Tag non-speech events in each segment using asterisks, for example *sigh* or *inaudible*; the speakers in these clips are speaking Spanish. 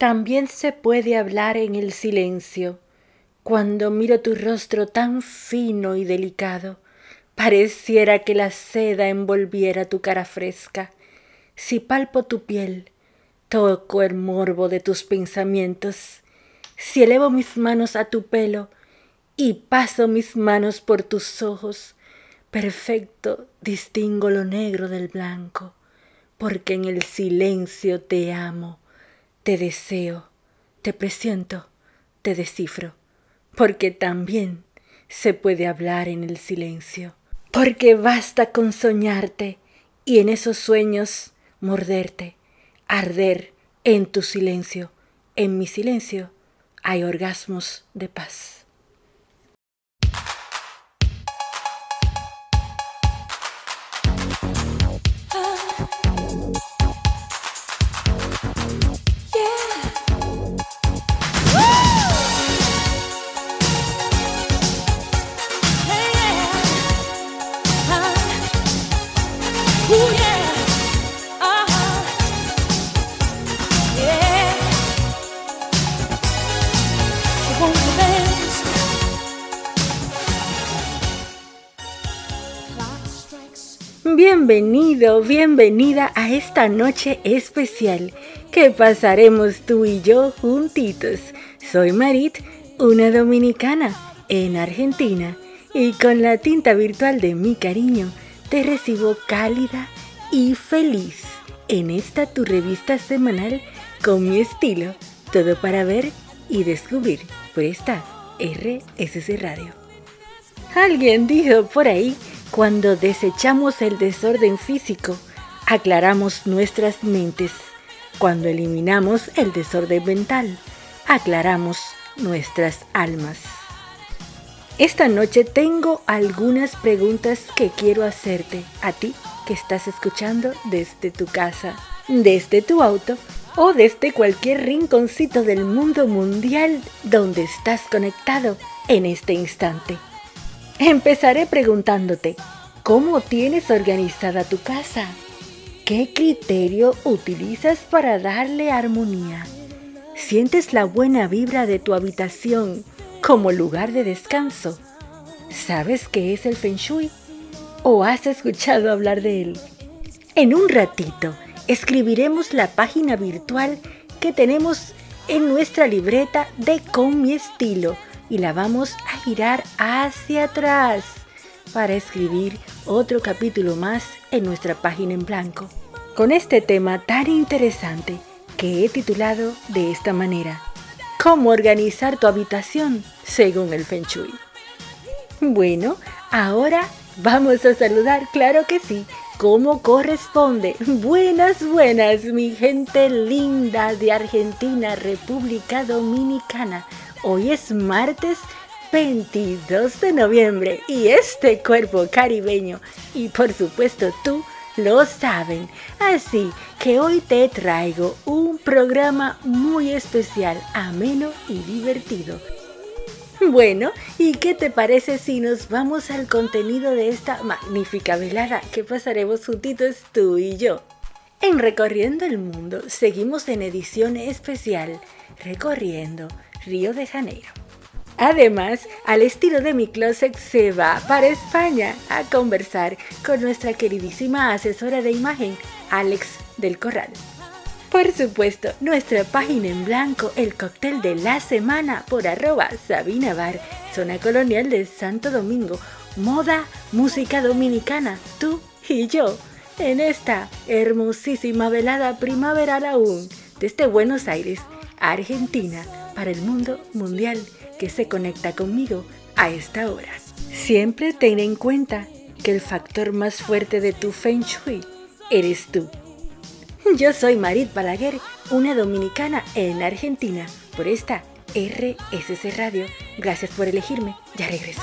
También se puede hablar en el silencio. Cuando miro tu rostro tan fino y delicado, pareciera que la seda envolviera tu cara fresca. Si palpo tu piel, toco el morbo de tus pensamientos. Si elevo mis manos a tu pelo y paso mis manos por tus ojos, perfecto distingo lo negro del blanco, porque en el silencio te amo, te deseo, te presiento, te descifro, porque también se puede hablar en el silencio, porque basta con soñarte y en esos sueños morderte arder en tu silencio, en mi silencio, hay orgasmos de paz. Bienvenido, bienvenida a esta noche especial que pasaremos tú y yo juntitos. Soy Marit, una dominicana en Argentina, y con la tinta virtual de mi cariño te recibo cálida y feliz en esta tu revista semanal con mi estilo, todo para ver y descubrir por esta RSC Radio. Alguien dijo por ahí cuando desechamos el desorden físico, aclaramos nuestras mentes. Cuando eliminamos el desorden mental, aclaramos nuestras almas. Esta noche tengo algunas preguntas que quiero hacerte a ti que estás escuchando desde tu casa, desde tu auto o desde cualquier rinconcito del mundo mundial donde estás conectado en este instante. Empezaré preguntándote, ¿cómo tienes organizada tu casa? ¿Qué criterio utilizas para darle armonía? ¿Sientes la buena vibra de tu habitación como lugar de descanso? ¿Sabes qué es el Feng Shui? ¿O has escuchado hablar de él? En un ratito escribiremos la página virtual que tenemos en nuestra libreta de Con mi estilo y la vamos a girar hacia atrás para escribir otro capítulo más en nuestra página en blanco, con este tema tan interesante que he titulado de esta manera, ¿Cómo organizar tu habitación según el Feng Shui? Bueno, ahora vamos a saludar, claro que sí, como corresponde. Buenas, buenas, mi gente linda de Argentina, República Dominicana. Hoy es martes 22 de noviembre y este cuerpo caribeño y por supuesto tú lo saben. Así que hoy te traigo un programa muy especial, ameno y divertido. Bueno, ¿y qué te parece si nos vamos al contenido de esta magnífica velada que pasaremos juntitos tú y yo? En Recorriendo el Mundo seguimos en edición especial, recorriendo Río de Janeiro. Además, al estilo de mi closet se va para España a conversar con nuestra queridísima asesora de imagen, Alex del Corral. Por supuesto, nuestra página en blanco, el cóctel de la semana por arroba Sabina Bar, zona colonial de Santo Domingo, moda, música dominicana, tú y yo, en esta hermosísima velada primaveral aún, desde Buenos Aires, Argentina para el mundo mundial que se conecta conmigo a esta hora. Siempre ten en cuenta que el factor más fuerte de tu Feng Shui eres tú. *laughs* Yo soy Marit Balaguer, una dominicana en Argentina, por esta RSC Radio. Gracias por elegirme. Ya regreso.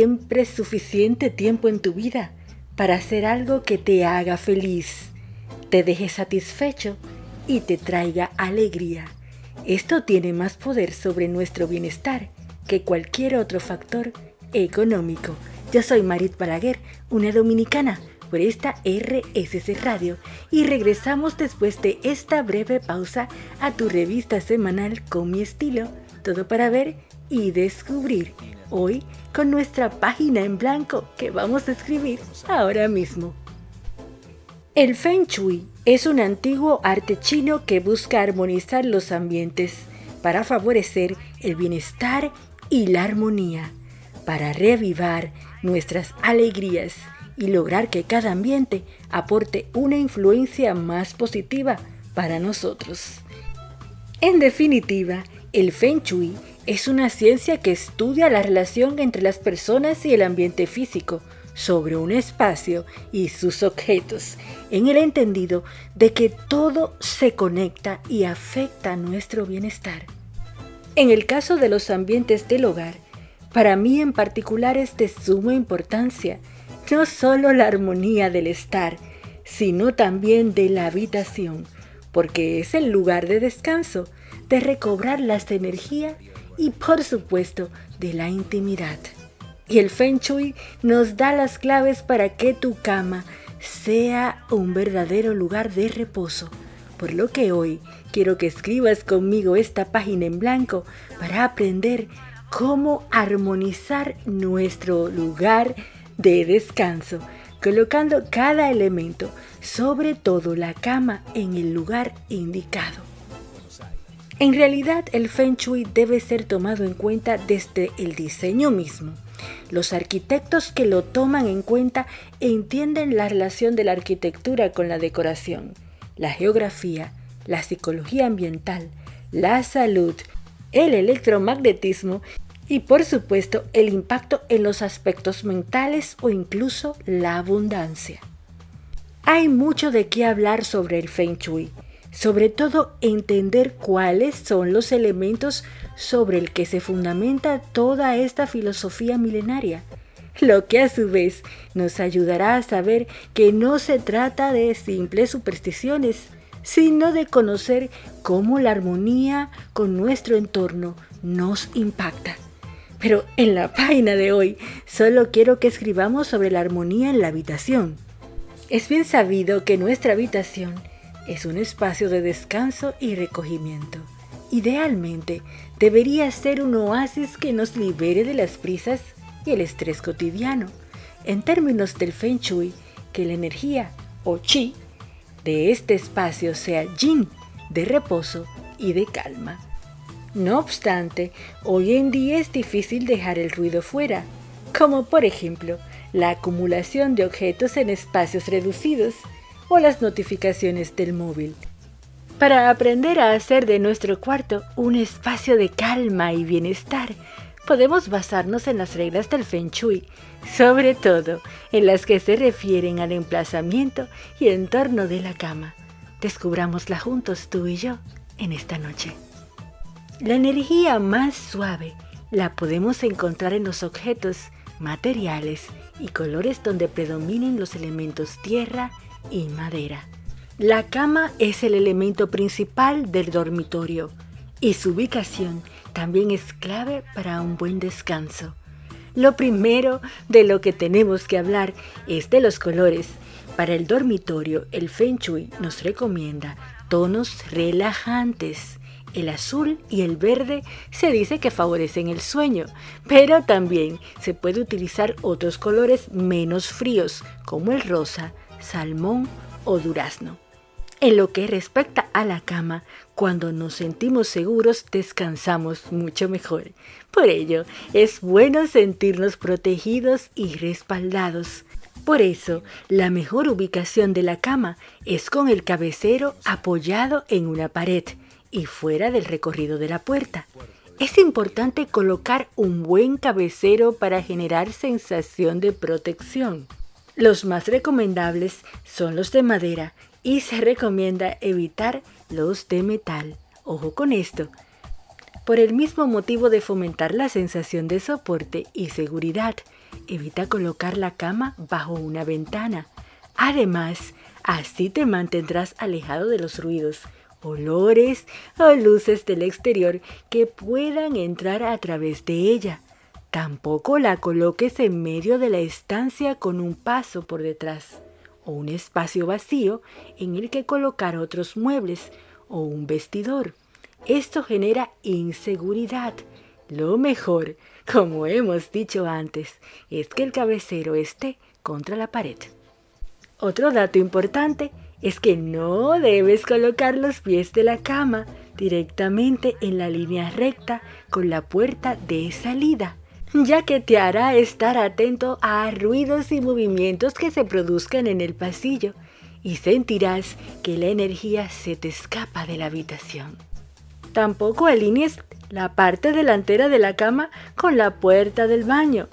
Siempre suficiente tiempo en tu vida para hacer algo que te haga feliz, te deje satisfecho y te traiga alegría. Esto tiene más poder sobre nuestro bienestar que cualquier otro factor económico. Yo soy Marit Balaguer, una dominicana, por esta RSC Radio y regresamos después de esta breve pausa a tu revista semanal con mi estilo, todo para ver y descubrir hoy con nuestra página en blanco que vamos a escribir ahora mismo. El Feng Shui es un antiguo arte chino que busca armonizar los ambientes para favorecer el bienestar y la armonía, para reavivar nuestras alegrías y lograr que cada ambiente aporte una influencia más positiva para nosotros. En definitiva, el Feng Shui es una ciencia que estudia la relación entre las personas y el ambiente físico sobre un espacio y sus objetos, en el entendido de que todo se conecta y afecta nuestro bienestar. En el caso de los ambientes del hogar, para mí en particular es de suma importancia no solo la armonía del estar, sino también de la habitación, porque es el lugar de descanso, de recobrar las energías y por supuesto de la intimidad. Y el Feng Shui nos da las claves para que tu cama sea un verdadero lugar de reposo. Por lo que hoy quiero que escribas conmigo esta página en blanco para aprender cómo armonizar nuestro lugar de descanso, colocando cada elemento, sobre todo la cama, en el lugar indicado. En realidad, el Feng Shui debe ser tomado en cuenta desde el diseño mismo. Los arquitectos que lo toman en cuenta entienden la relación de la arquitectura con la decoración, la geografía, la psicología ambiental, la salud, el electromagnetismo y por supuesto el impacto en los aspectos mentales o incluso la abundancia. Hay mucho de qué hablar sobre el Feng Shui sobre todo entender cuáles son los elementos sobre el que se fundamenta toda esta filosofía milenaria, lo que a su vez nos ayudará a saber que no se trata de simples supersticiones, sino de conocer cómo la armonía con nuestro entorno nos impacta. Pero en la página de hoy solo quiero que escribamos sobre la armonía en la habitación. Es bien sabido que nuestra habitación es un espacio de descanso y recogimiento. Idealmente, debería ser un oasis que nos libere de las prisas y el estrés cotidiano. En términos del Feng Shui, que la energía o chi de este espacio sea yin, de reposo y de calma. No obstante, hoy en día es difícil dejar el ruido fuera, como por ejemplo la acumulación de objetos en espacios reducidos, o las notificaciones del móvil. Para aprender a hacer de nuestro cuarto un espacio de calma y bienestar, podemos basarnos en las reglas del Feng Shui, sobre todo en las que se refieren al emplazamiento y entorno de la cama. Descubrámosla juntos tú y yo en esta noche. La energía más suave la podemos encontrar en los objetos, materiales y colores donde predominen los elementos tierra, y madera. La cama es el elemento principal del dormitorio y su ubicación también es clave para un buen descanso. Lo primero de lo que tenemos que hablar es de los colores. Para el dormitorio, el Feng Shui nos recomienda tonos relajantes. El azul y el verde se dice que favorecen el sueño, pero también se puede utilizar otros colores menos fríos, como el rosa, salmón o durazno. En lo que respecta a la cama, cuando nos sentimos seguros descansamos mucho mejor. Por ello, es bueno sentirnos protegidos y respaldados. Por eso, la mejor ubicación de la cama es con el cabecero apoyado en una pared y fuera del recorrido de la puerta. Es importante colocar un buen cabecero para generar sensación de protección. Los más recomendables son los de madera y se recomienda evitar los de metal. Ojo con esto. Por el mismo motivo de fomentar la sensación de soporte y seguridad, evita colocar la cama bajo una ventana. Además, así te mantendrás alejado de los ruidos, olores o luces del exterior que puedan entrar a través de ella. Tampoco la coloques en medio de la estancia con un paso por detrás o un espacio vacío en el que colocar otros muebles o un vestidor. Esto genera inseguridad. Lo mejor, como hemos dicho antes, es que el cabecero esté contra la pared. Otro dato importante es que no debes colocar los pies de la cama directamente en la línea recta con la puerta de salida, ya que te hará estar atento a ruidos y movimientos que se produzcan en el pasillo y sentirás que la energía se te escapa de la habitación. Tampoco alinees la parte delantera de la cama con la puerta del baño,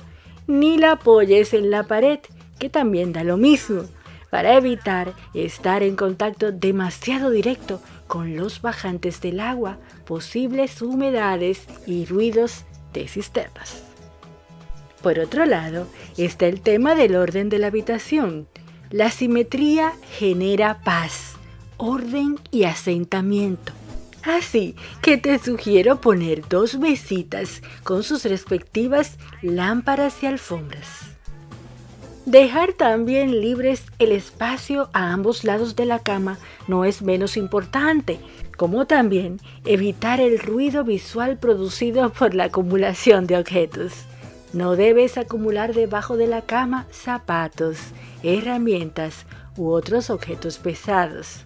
ni la apoyes en la pared, que también da lo mismo para evitar estar en contacto demasiado directo con los bajantes del agua, posibles humedades y ruidos de cisternas. Por otro lado, está el tema del orden de la habitación. La simetría genera paz, orden y asentamiento. Así que te sugiero poner dos mesitas con sus respectivas lámparas y alfombras. Dejar también libres el espacio a ambos lados de la cama no es menos importante, como también evitar el ruido visual producido por la acumulación de objetos. No debes acumular debajo de la cama zapatos, herramientas u otros objetos pesados.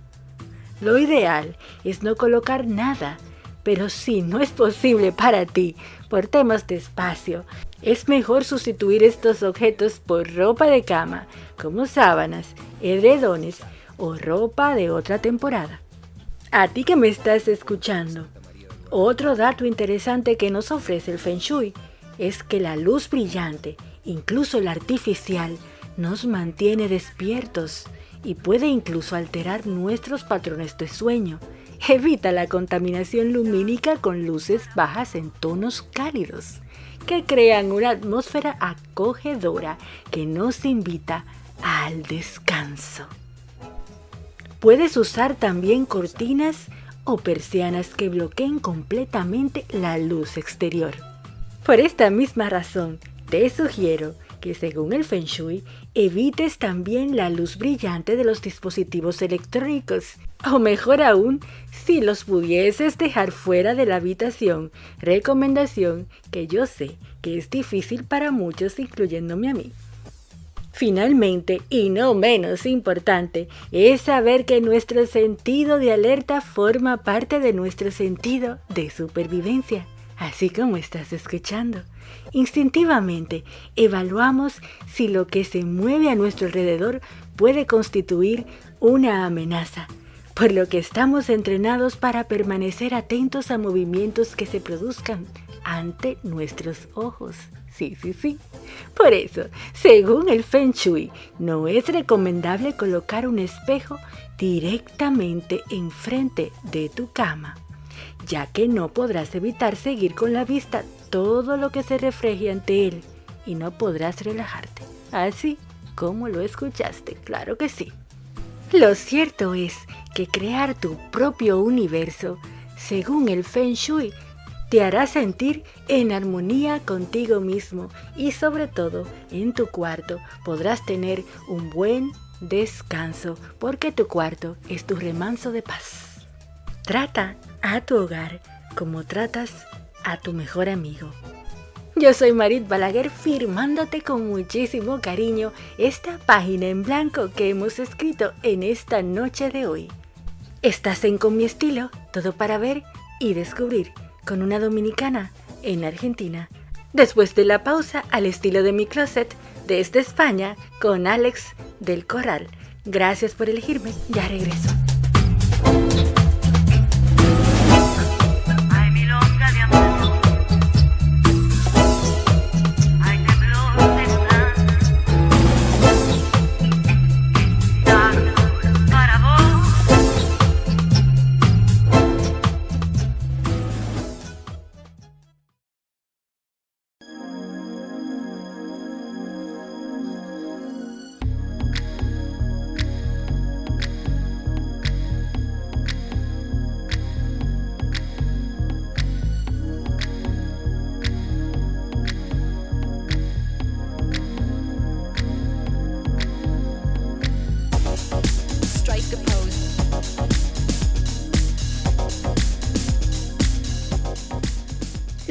Lo ideal es no colocar nada, pero si no es posible para ti por temas de espacio, es mejor sustituir estos objetos por ropa de cama, como sábanas, edredones o ropa de otra temporada. A ti que me estás escuchando, otro dato interesante que nos ofrece el Feng Shui es que la luz brillante, incluso la artificial, nos mantiene despiertos y puede incluso alterar nuestros patrones de sueño. Evita la contaminación lumínica con luces bajas en tonos cálidos que crean una atmósfera acogedora que nos invita al descanso. Puedes usar también cortinas o persianas que bloqueen completamente la luz exterior. Por esta misma razón, te sugiero que según el Feng Shui, evites también la luz brillante de los dispositivos electrónicos. O mejor aún, si los pudieses dejar fuera de la habitación, recomendación que yo sé que es difícil para muchos, incluyéndome a mí. Finalmente, y no menos importante, es saber que nuestro sentido de alerta forma parte de nuestro sentido de supervivencia, así como estás escuchando. Instintivamente evaluamos si lo que se mueve a nuestro alrededor puede constituir una amenaza, por lo que estamos entrenados para permanecer atentos a movimientos que se produzcan ante nuestros ojos. Sí, sí, sí. Por eso, según el Feng Shui, no es recomendable colocar un espejo directamente enfrente de tu cama, ya que no podrás evitar seguir con la vista todo lo que se refleje ante él y no podrás relajarte. Así como lo escuchaste, claro que sí. Lo cierto es que crear tu propio universo, según el Feng Shui, te hará sentir en armonía contigo mismo y sobre todo en tu cuarto podrás tener un buen descanso porque tu cuarto es tu remanso de paz. Trata a tu hogar como tratas a tu mejor amigo. Yo soy Marit Balaguer firmándote con muchísimo cariño esta página en blanco que hemos escrito en esta noche de hoy. Estás en Con mi estilo, todo para ver y descubrir con una dominicana en Argentina. Después de la pausa al estilo de mi closet desde España con Alex del Corral. Gracias por elegirme, ya regreso.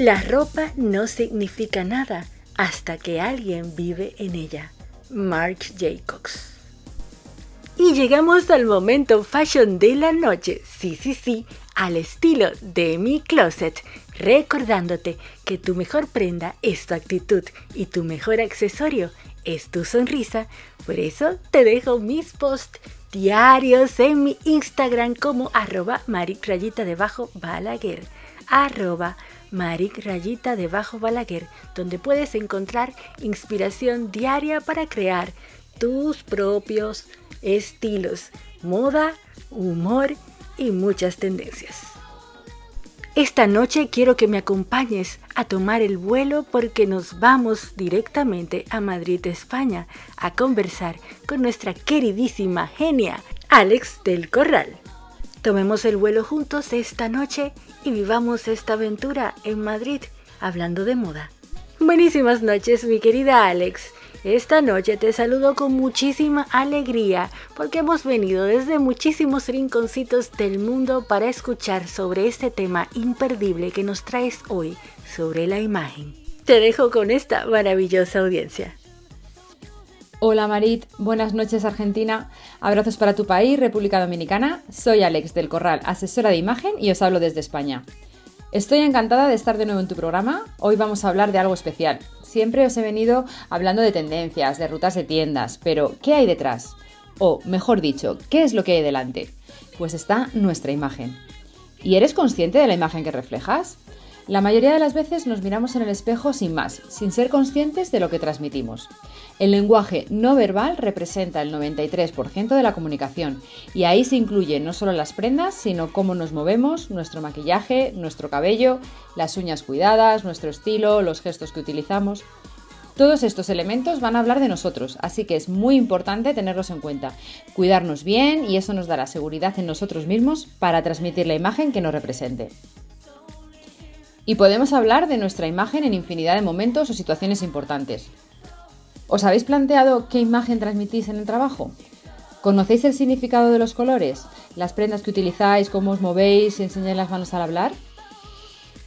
La ropa no significa nada hasta que alguien vive en ella. Marc Jacobs. Y llegamos al momento fashion de la noche. Sí, sí, sí, al estilo de mi closet, recordándote que tu mejor prenda es tu actitud y tu mejor accesorio es tu sonrisa. Por eso te dejo mis posts diarios en mi Instagram como arroba maric rayita debajo balaguer. Arroba maric rayita debajo balaguer, donde puedes encontrar inspiración diaria para crear tus propios estilos, moda, humor y muchas tendencias. Esta noche quiero que me acompañes a tomar el vuelo porque nos vamos directamente a Madrid, España, a conversar con nuestra queridísima genia, Alex del Corral. Tomemos el vuelo juntos esta noche y vivamos esta aventura en Madrid, hablando de moda. Buenísimas noches, mi querida Alex. Esta noche te saludo con muchísima alegría porque hemos venido desde muchísimos rinconcitos del mundo para escuchar sobre este tema imperdible que nos traes hoy sobre la imagen. Te dejo con esta maravillosa audiencia. Hola Marit, buenas noches Argentina, abrazos para tu país, República Dominicana. Soy Alex del Corral, asesora de imagen y os hablo desde España. Estoy encantada de estar de nuevo en tu programa. Hoy vamos a hablar de algo especial. Siempre os he venido hablando de tendencias, de rutas de tiendas, pero ¿qué hay detrás? O, mejor dicho, ¿qué es lo que hay delante? Pues está nuestra imagen. ¿Y eres consciente de la imagen que reflejas? La mayoría de las veces nos miramos en el espejo sin más, sin ser conscientes de lo que transmitimos. El lenguaje no verbal representa el 93% de la comunicación y ahí se incluyen no solo las prendas, sino cómo nos movemos, nuestro maquillaje, nuestro cabello, las uñas cuidadas, nuestro estilo, los gestos que utilizamos. Todos estos elementos van a hablar de nosotros, así que es muy importante tenerlos en cuenta, cuidarnos bien y eso nos dará seguridad en nosotros mismos para transmitir la imagen que nos represente. Y podemos hablar de nuestra imagen en infinidad de momentos o situaciones importantes. ¿Os habéis planteado qué imagen transmitís en el trabajo? ¿Conocéis el significado de los colores? ¿Las prendas que utilizáis, cómo os movéis y enseñáis las manos al hablar?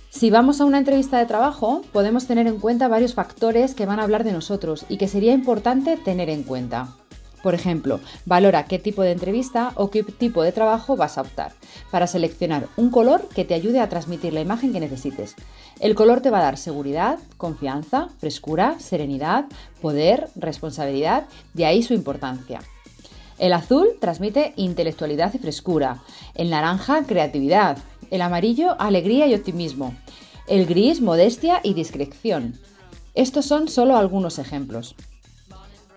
Si vamos a una entrevista de trabajo, podemos tener en cuenta varios factores que van a hablar de nosotros y que sería importante tener en cuenta. Por ejemplo, valora qué tipo de entrevista o qué tipo de trabajo vas a optar para seleccionar un color que te ayude a transmitir la imagen que necesites. El color te va a dar seguridad, confianza, frescura, serenidad, poder, responsabilidad, de ahí su importancia. El azul transmite intelectualidad y frescura, el naranja creatividad, el amarillo alegría y optimismo, el gris modestia y discreción. Estos son solo algunos ejemplos.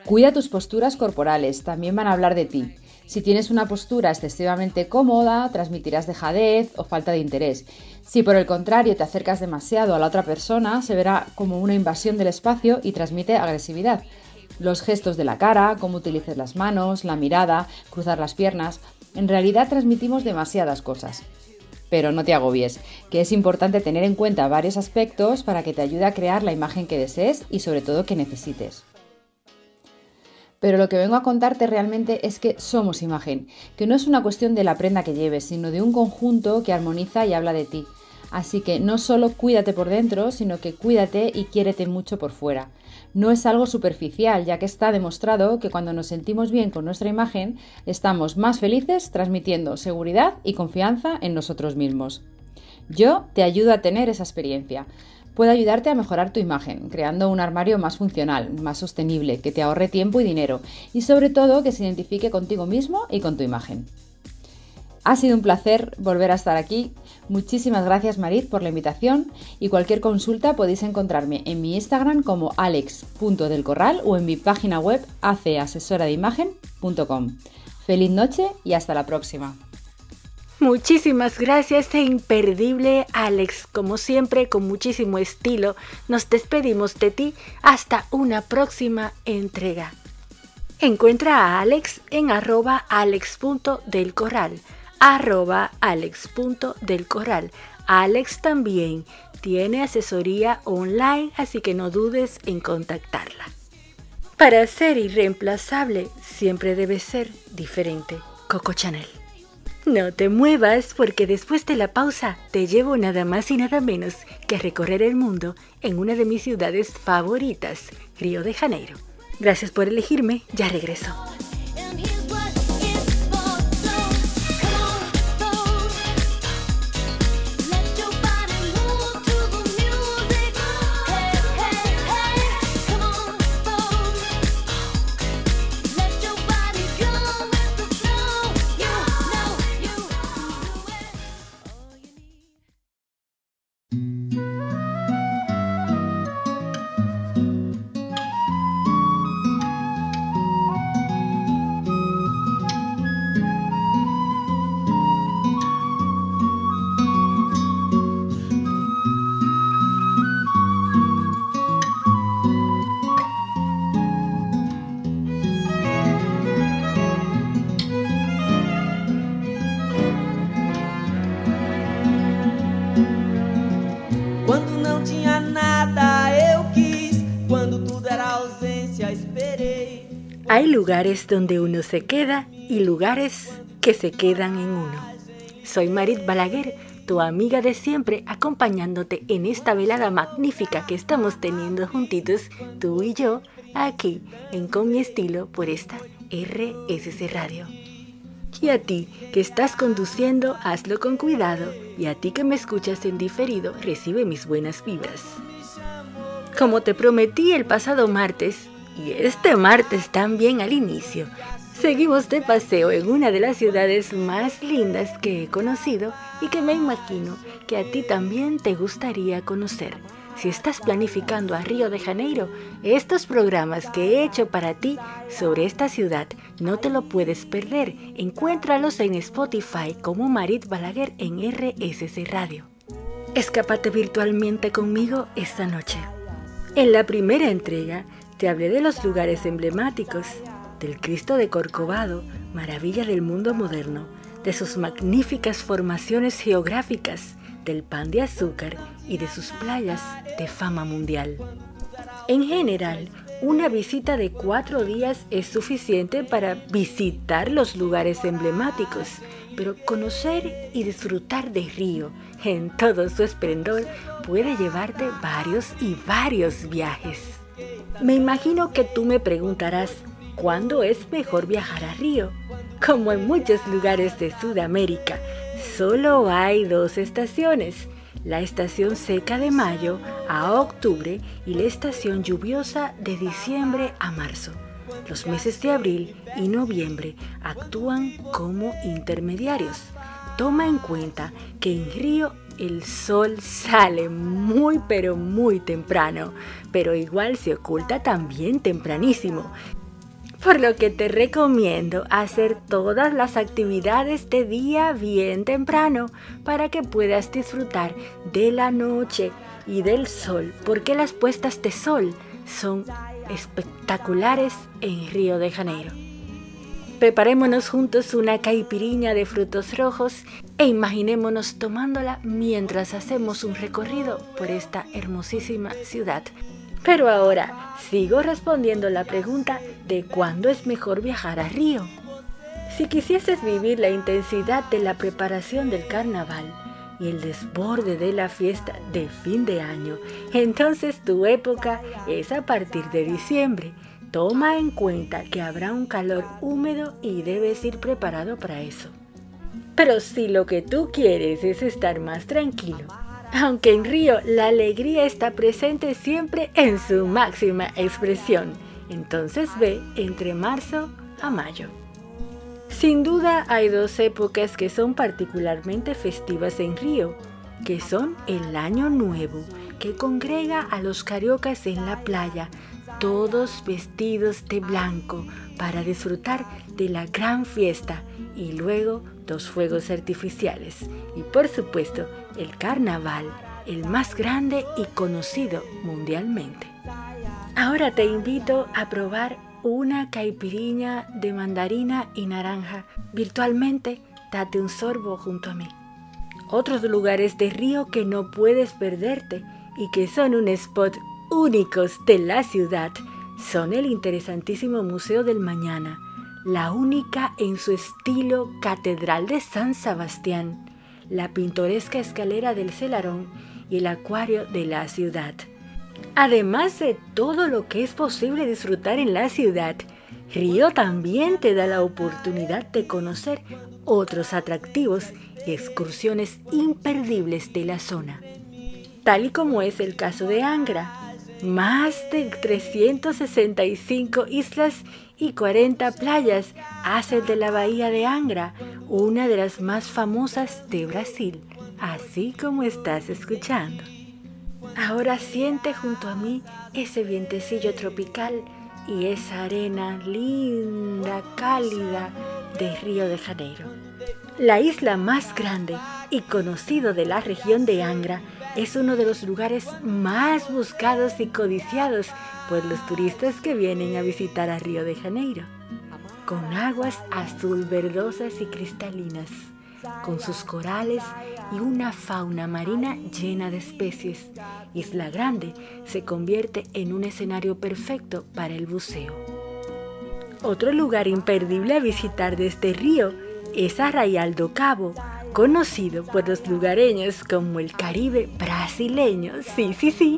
Cuida tus posturas corporales, también van a hablar de ti. Si tienes una postura excesivamente cómoda, transmitirás dejadez o falta de interés. Si por el contrario te acercas demasiado a la otra persona, se verá como una invasión del espacio y transmite agresividad. Los gestos de la cara, cómo utilices las manos, la mirada, cruzar las piernas, en realidad transmitimos demasiadas cosas. Pero no te agobies, que es importante tener en cuenta varios aspectos para que te ayude a crear la imagen que desees y sobre todo que necesites. Pero lo que vengo a contarte realmente es que somos imagen, que no es una cuestión de la prenda que lleves, sino de un conjunto que armoniza y habla de ti. Así que no solo cuídate por dentro, sino que cuídate y quiérete mucho por fuera. No es algo superficial, ya que está demostrado que cuando nos sentimos bien con nuestra imagen, estamos más felices transmitiendo seguridad y confianza en nosotros mismos. Yo te ayudo a tener esa experiencia puede ayudarte a mejorar tu imagen, creando un armario más funcional, más sostenible, que te ahorre tiempo y dinero y sobre todo que se identifique contigo mismo y con tu imagen. Ha sido un placer volver a estar aquí. Muchísimas gracias Marit por la invitación y cualquier consulta podéis encontrarme en mi Instagram como alex.delcorral o en mi página web aceasesoradeimagen.com. Feliz noche y hasta la próxima. Muchísimas gracias e imperdible Alex. Como siempre, con muchísimo estilo, nos despedimos de ti hasta una próxima entrega. Encuentra a Alex en arroba alex.delcorral, arroba alex.delcorral. Alex también tiene asesoría online, así que no dudes en contactarla. Para ser irreemplazable, siempre debe ser diferente. Coco Chanel. No te muevas porque después de la pausa te llevo nada más y nada menos que a recorrer el mundo en una de mis ciudades favoritas, Río de Janeiro. Gracias por elegirme, ya regreso. Lugares donde uno se queda y lugares que se quedan en uno. Soy Marit Balaguer, tu amiga de siempre, acompañándote en esta velada magnífica que estamos teniendo juntitos, tú y yo, aquí en Con mi estilo por esta RSC Radio. Y a ti que estás conduciendo, hazlo con cuidado. Y a ti que me escuchas en diferido, recibe mis buenas vibras. Como te prometí el pasado martes, y este martes también al inicio, seguimos de paseo en una de las ciudades más lindas que he conocido y que me imagino que a ti también te gustaría conocer. Si estás planificando a Río de Janeiro, estos programas que he hecho para ti sobre esta ciudad no te lo puedes perder. Encuéntralos en Spotify como Marit Balaguer en RSC Radio. Escápate virtualmente conmigo esta noche. En la primera entrega te hablé de los lugares emblemáticos, del Cristo de Corcovado, maravilla del mundo moderno, de sus magníficas formaciones geográficas, del pan de azúcar y de sus playas de fama mundial. En general, una visita de cuatro días es suficiente para visitar los lugares emblemáticos, pero conocer y disfrutar de Río en todo su esplendor puede llevarte varios y varios viajes. Me imagino que tú me preguntarás, ¿cuándo es mejor viajar a Río? Como en muchos lugares de Sudamérica, solo hay dos estaciones, la estación seca de mayo a octubre y la estación lluviosa de diciembre a marzo. Los meses de abril y noviembre actúan como intermediarios. Toma en cuenta que en Río el sol sale muy pero muy temprano, pero igual se oculta también tempranísimo. Por lo que te recomiendo hacer todas las actividades de día bien temprano para que puedas disfrutar de la noche y del sol, porque las puestas de sol son espectaculares en Río de Janeiro. Preparémonos juntos una caipiriña de frutos rojos e imaginémonos tomándola mientras hacemos un recorrido por esta hermosísima ciudad. Pero ahora sigo respondiendo la pregunta de cuándo es mejor viajar a Río. Si quisieses vivir la intensidad de la preparación del carnaval y el desborde de la fiesta de fin de año, entonces tu época es a partir de diciembre Toma en cuenta que habrá un calor húmedo y debes ir preparado para eso. Pero si lo que tú quieres es estar más tranquilo, aunque en Río la alegría está presente siempre en su máxima expresión, entonces ve entre marzo a mayo. Sin duda hay dos épocas que son particularmente festivas en Río, que son el Año Nuevo, que congrega a los cariocas en la playa todos vestidos de blanco para disfrutar de la gran fiesta y luego dos fuegos artificiales y por supuesto el carnaval, el más grande y conocido mundialmente. Ahora te invito a probar una caipiriña de mandarina y naranja. Virtualmente, date un sorbo junto a mí. Otros lugares de río que no puedes perderte y que son un spot únicos de la ciudad son el interesantísimo Museo del Mañana, la única en su estilo Catedral de San Sebastián, la pintoresca escalera del Celarón y el acuario de la ciudad. Además de todo lo que es posible disfrutar en la ciudad, Río también te da la oportunidad de conocer otros atractivos y excursiones imperdibles de la zona, tal y como es el caso de Angra, más de 365 islas y 40 playas hacen de la bahía de Angra una de las más famosas de Brasil, así como estás escuchando. Ahora siente junto a mí ese vientecillo tropical y esa arena linda, cálida de Río de Janeiro. La isla más grande y conocido de la región de Angra es uno de los lugares más buscados y codiciados por los turistas que vienen a visitar a Río de Janeiro, con aguas azul verdosas y cristalinas, con sus corales y una fauna marina llena de especies. Isla Grande se convierte en un escenario perfecto para el buceo. Otro lugar imperdible a visitar de este río es Arraial do Cabo, conocido por los lugareños como el Caribe brasileño. Sí, sí, sí.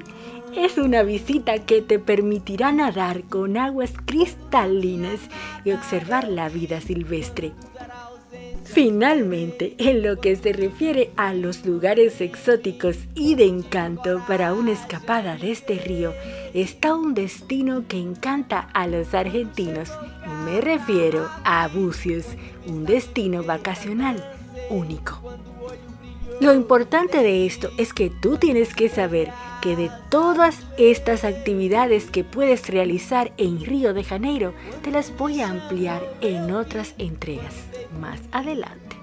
Es una visita que te permitirá nadar con aguas cristalinas y observar la vida silvestre. Finalmente, en lo que se refiere a los lugares exóticos y de encanto para una escapada de este río, está un destino que encanta a los argentinos y me refiero a Bucios, un destino vacacional único. Lo importante de esto es que tú tienes que saber que de todas estas actividades que puedes realizar en Río de Janeiro, te las voy a ampliar en otras entregas más adelante.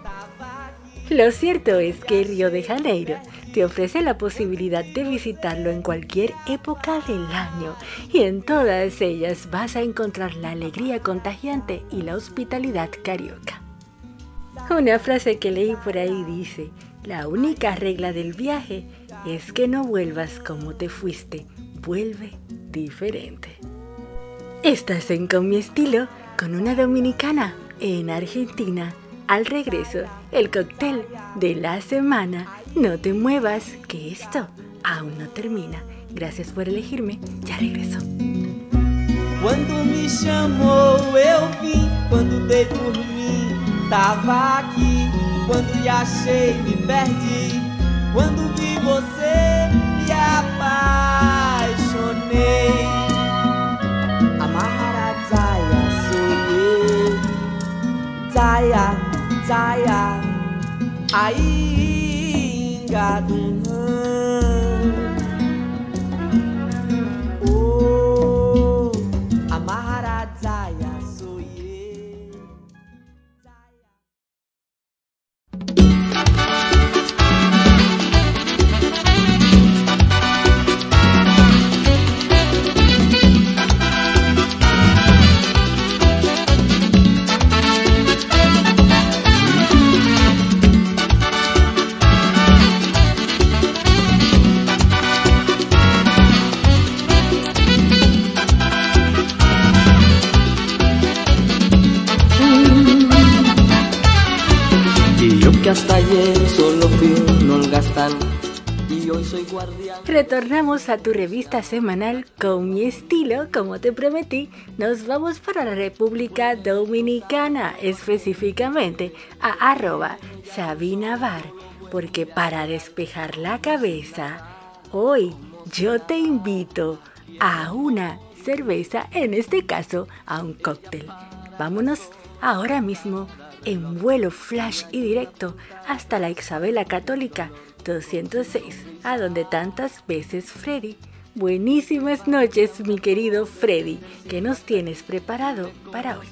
Lo cierto es que Río de Janeiro te ofrece la posibilidad de visitarlo en cualquier época del año y en todas ellas vas a encontrar la alegría contagiante y la hospitalidad carioca. *laughs* Una frase que leí por ahí dice, la única regla del viaje es que no vuelvas como te fuiste, vuelve diferente. Estás en Con mi estilo con una dominicana en Argentina. Al regreso, el cóctel de la semana. No te muevas, que esto aún no termina. Gracias por elegirme, ya regreso. Cuando me chamou, eu dei por mim, tava aqui. Quando lhe achei, me perdi. Quando vi você, me apaixonei. A Maharadjaya sou eu. Jaya, Jaya, aí engadum. A tu revista semanal con mi estilo, como te prometí. Nos vamos para la República Dominicana, específicamente a arroba Sabina Bar, porque para despejar la cabeza, hoy yo te invito a una cerveza, en este caso a un cóctel. Vámonos ahora mismo en vuelo flash y directo hasta la Isabela Católica 206, a donde tantas veces Freddy. Buenísimas noches, mi querido Freddy, que nos tienes preparado para hoy.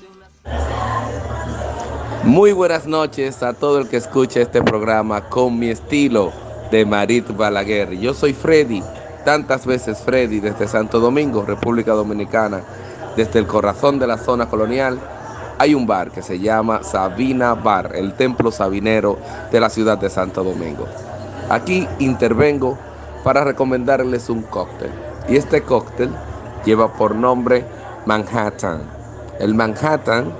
Muy buenas noches a todo el que escucha este programa con mi estilo de Marit Balaguer. Yo soy Freddy, tantas veces Freddy, desde Santo Domingo, República Dominicana, desde el corazón de la zona colonial. Hay un bar que se llama Sabina Bar, el templo sabinero de la ciudad de Santo Domingo. Aquí intervengo para recomendarles un cóctel. Y este cóctel lleva por nombre Manhattan. El Manhattan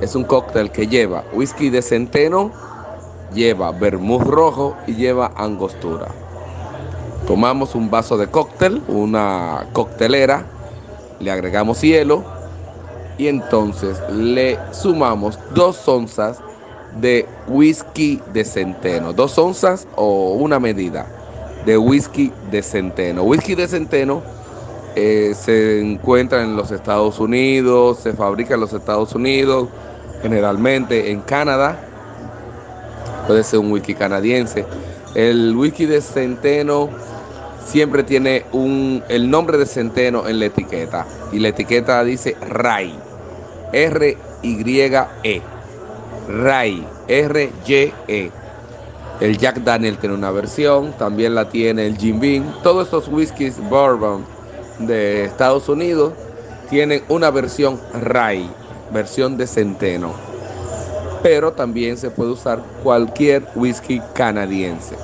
Es un cóctel que lleva whisky de centeno, lleva vermouth rojo y lleva angostura. Tomamos un vaso de cóctel, una coctelera, le agregamos hielo y entonces le sumamos dos onzas de whisky de centeno. Dos onzas o una medida de whisky de centeno. Whisky de centeno eh, se encuentra en los Estados Unidos, se fabrica en los Estados Unidos, generalmente en Canadá. Puede ser un whisky canadiense. El whisky de centeno siempre tiene un, el nombre de centeno en la etiqueta. Y la etiqueta dice RAI. R-Y-E. RAI. R-Y-E. El Jack Daniel tiene una versión, también la tiene el Jim Beam. Todos estos whiskies bourbon de Estados Unidos tienen una versión RAI, versión de centeno. Pero también se puede usar cualquier whisky canadiense.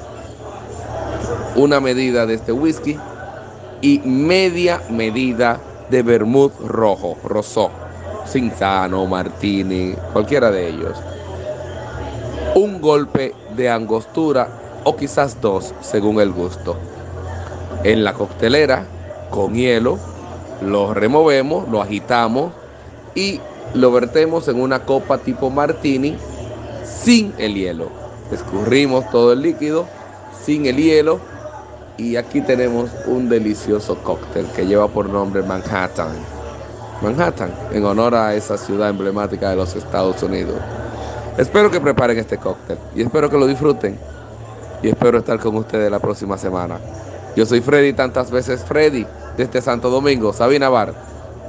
Una medida de este whisky y media medida de vermouth rojo, rosó, Cinzano, Martini, cualquiera de ellos. Un golpe de angostura o quizás dos según el gusto. En la coctelera con hielo, lo removemos, lo agitamos y lo vertemos en una copa tipo martini sin el hielo. Escurrimos todo el líquido sin el hielo y aquí tenemos un delicioso cóctel que lleva por nombre Manhattan. Manhattan, en honor a esa ciudad emblemática de los Estados Unidos. Espero que preparen este cóctel y espero que lo disfruten y espero estar con ustedes la próxima semana. Yo soy Freddy, tantas veces Freddy, desde Santo Domingo, Sabina Bar,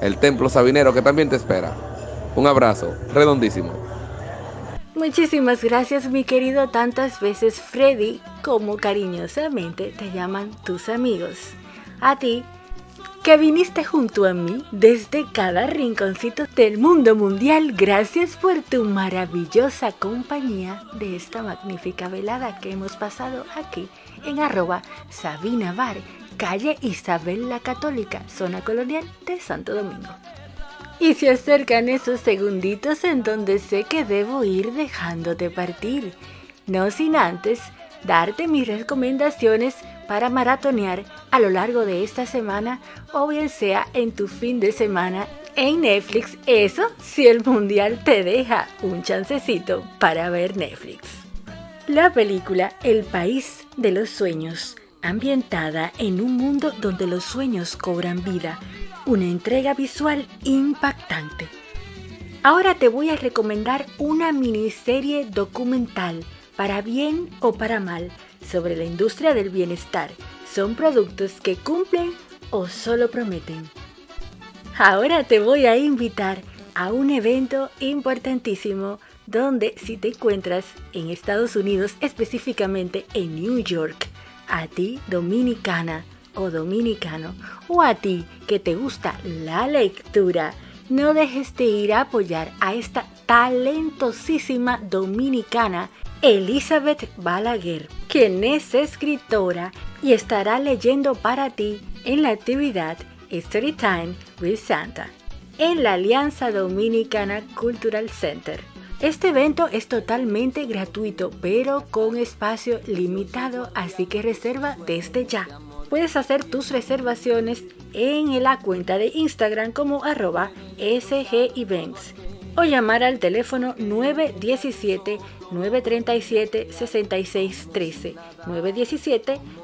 el templo sabinero que también te espera. Un abrazo, redondísimo. Muchísimas gracias mi querido tantas veces Freddy, como cariñosamente te llaman tus amigos. A ti, que viniste junto a mí desde cada rinconcito del mundo mundial. Gracias por tu maravillosa compañía de esta magnífica velada que hemos pasado aquí en arroba Sabina Bar, calle Isabel la Católica, zona colonial de Santo Domingo. Y se acercan esos segunditos en donde sé que debo ir dejándote partir, no sin antes darte mis recomendaciones para maratonear a lo largo de esta semana o bien sea en tu fin de semana en Netflix. Eso si el mundial te deja un chancecito para ver Netflix. La película El País de los Sueños, ambientada en un mundo donde los sueños cobran vida, una entrega visual impactante. Ahora te voy a recomendar una miniserie documental para bien o para mal, sobre la industria del bienestar. ¿Son productos que cumplen o solo prometen? Ahora te voy a invitar a un evento importantísimo donde si te encuentras en Estados Unidos, específicamente en New York, a ti dominicana o dominicano, o a ti que te gusta la lectura, no dejes de ir a apoyar a esta talentosísima dominicana Elizabeth Balaguer, quien es escritora y estará leyendo para ti en la actividad Storytime with Santa en la Alianza Dominicana Cultural Center. Este evento es totalmente gratuito, pero con espacio limitado, así que reserva desde ya. Puedes hacer tus reservaciones en la cuenta de Instagram como arroba SG Events o llamar al teléfono 917-937-6613.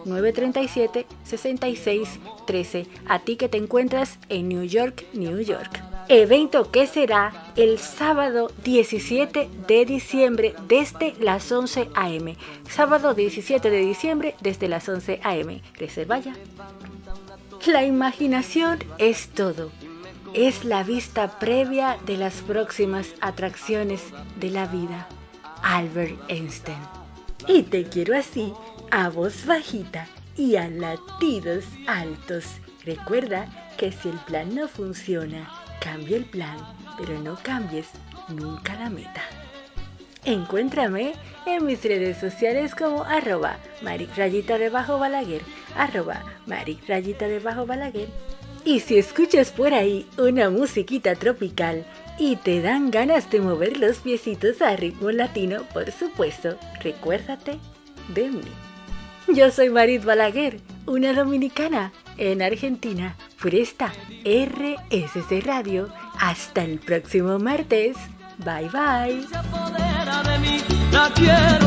917-937-6613. A ti que te encuentras en New York, New York. Evento que será el sábado 17 de diciembre desde las 11 a.m. Sábado 17 de diciembre desde las 11 a.m. Reserva ya. La imaginación es todo es la vista previa de las próximas atracciones de la vida. Albert Einstein. Y te quiero así, a voz bajita y a latidos altos. Recuerda que si el plan no funciona, cambia el plan, pero no cambies nunca la meta. Encuéntrame en mis redes sociales como arroba maricrayita de bajo balaguer, arroba maricrayita de bajo balaguer Y si escuchas por ahí una musiquita tropical y te dan ganas de mover los piecitos a ritmo latino, por supuesto, recuérdate de mí. Yo soy Marit Balaguer, una dominicana en Argentina, por esta RSC Radio. Hasta el próximo martes. Bye bye. quiero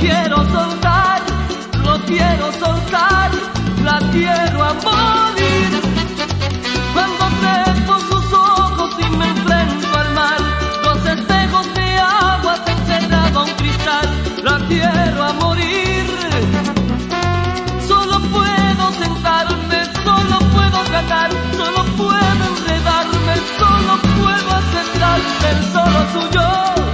quiero soltar, lo quiero soltar, la quiero a morir. Cuando por sus ojos y me enfrento al mar, los espejos de agua se encerraba un cristal, la quiero a morir. Solo puedo sentarme, solo puedo tratar, solo puedo enredarme, solo puedo aceptarme el solo suyo.